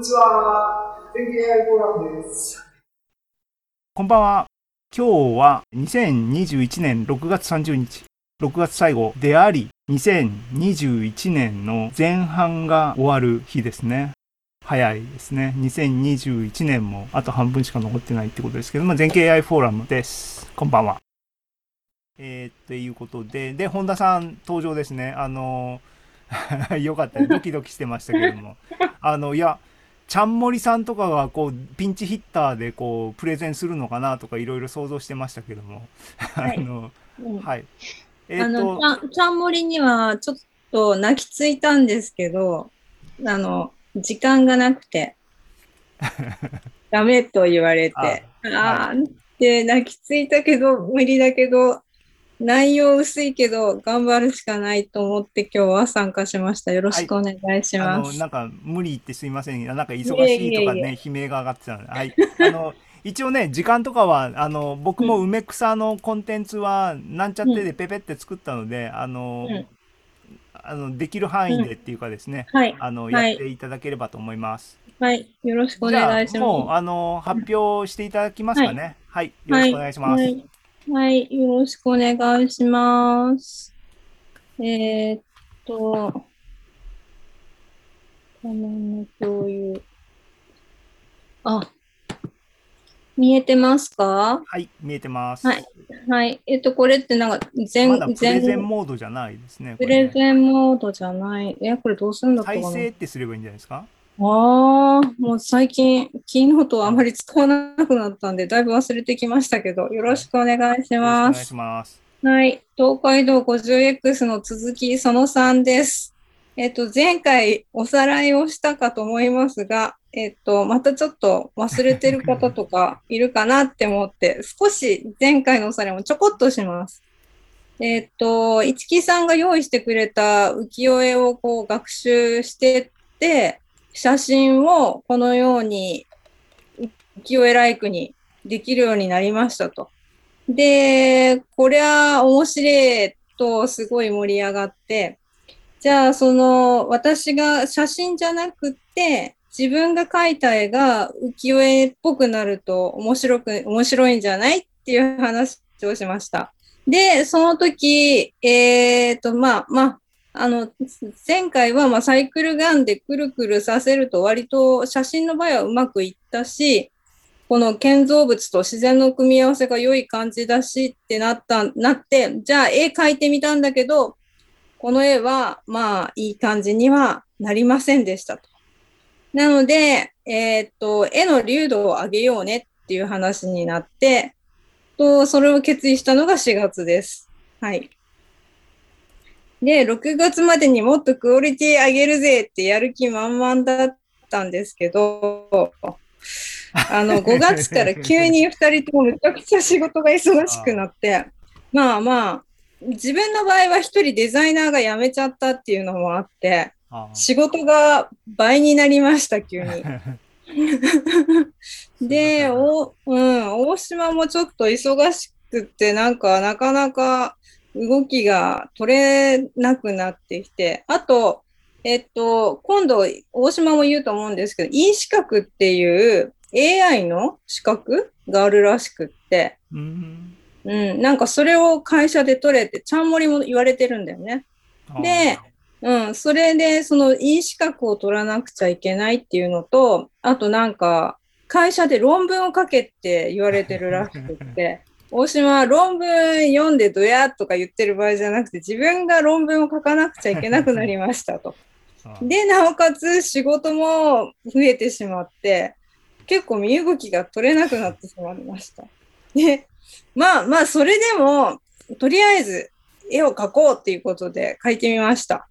にちは。全経 AI フォーラムです。こんばんは。今日は2021年6月30日、6月最後であり、2021年の前半が終わる日ですね。早いですね。2021年もあと半分しか残ってないってことですけども、全経 AI フォーラムです。こんばんは。えー、っていうことで、で、本田さん登場ですね。あの、よかった、ドキドキしてましたけども。あの、いや、ちゃんもりさんとかがこうピンチヒッターでこうプレゼンするのかなとかいろいろ想像してましたけども、はい、あの、うん、はい。えー、と。ちゃんもりにはちょっと泣きついたんですけど、あの時間がなくて。ダメと言われて、ああ、って泣きついたけど無理だけど内容薄いけど、頑張るしかないと思って今日は参加しました。よろしくお願いします。はい、なんか無理言ってすいません。なんか忙しいとかね、悲鳴が上がってたので。はい。あの、一応ね、時間とかは、あの、僕も梅草のコンテンツは、なんちゃってでペペって作ったので、あの、うん、あのできる範囲でっていうかですね、はい、あの、やっていただければと思います。はい、よろしくお願いします。もう、あの、発表していただきますかね。はい、よろしくお願いします。はい、よろしくお願いします。えー、っと、画面の共有。あ、見えてますか？はい、見えてます。はい。はい。えっと、これってなんか全、ま、プレゼンモードじゃないですね。プレゼンモードじゃない。え、これどうするんだったかな？再生ってすればいいんじゃないですか？ああ、もう最近、キーノートあまり使わなくなったんで、だいぶ忘れてきましたけど、よろしくお願いします。お願いします。はい。東海道 50X の続き、その3です。えっと、前回おさらいをしたかと思いますが、えっと、またちょっと忘れてる方とかいるかなって思って、少し前回のおさらいもちょこっとします。えっと、市木さんが用意してくれた浮世絵をこう学習してって、写真をこのように浮世絵ライクにできるようになりましたと。で、これは面白いとすごい盛り上がって、じゃあその私が写真じゃなくて自分が描いた絵が浮世絵っぽくなると面白く、面白いんじゃないっていう話をしました。で、その時、えっ、ー、と、まあ、まあ、あの、前回はまサイクルガンでくるくるさせると割と写真の場合はうまくいったし、この建造物と自然の組み合わせが良い感じだしってなった、なって、じゃあ絵描いてみたんだけど、この絵はまあいい感じにはなりませんでしたと。なので、えー、っと、絵の流度を上げようねっていう話になって、と、それを決意したのが4月です。はい。で、6月までにもっとクオリティ上げるぜってやる気満々だったんですけど、あの、5月から急に2人ともめちゃくちゃ仕事が忙しくなって、まあまあ、自分の場合は1人デザイナーが辞めちゃったっていうのもあって、仕事が倍になりました、急に。で、お、うん、大島もちょっと忙しくって、なんかなかなか動きが取れなくなってきて、あと、えっと、今度、大島も言うと思うんですけど、E 資格っていう AI の資格があるらしくって、うん、うん、なんかそれを会社で取れて、ちゃんもりも言われてるんだよね。で、うん、それで、その E 資格を取らなくちゃいけないっていうのと、あとなんか、会社で論文を書けって言われてるらしくって、大島は論文読んでどやとか言ってる場合じゃなくて、自分が論文を書かなくちゃいけなくなりましたと。で、なおかつ仕事も増えてしまって、結構身動きが取れなくなってしまいました。で、まあまあ、それでも、とりあえず絵を描こうっていうことで描いてみました。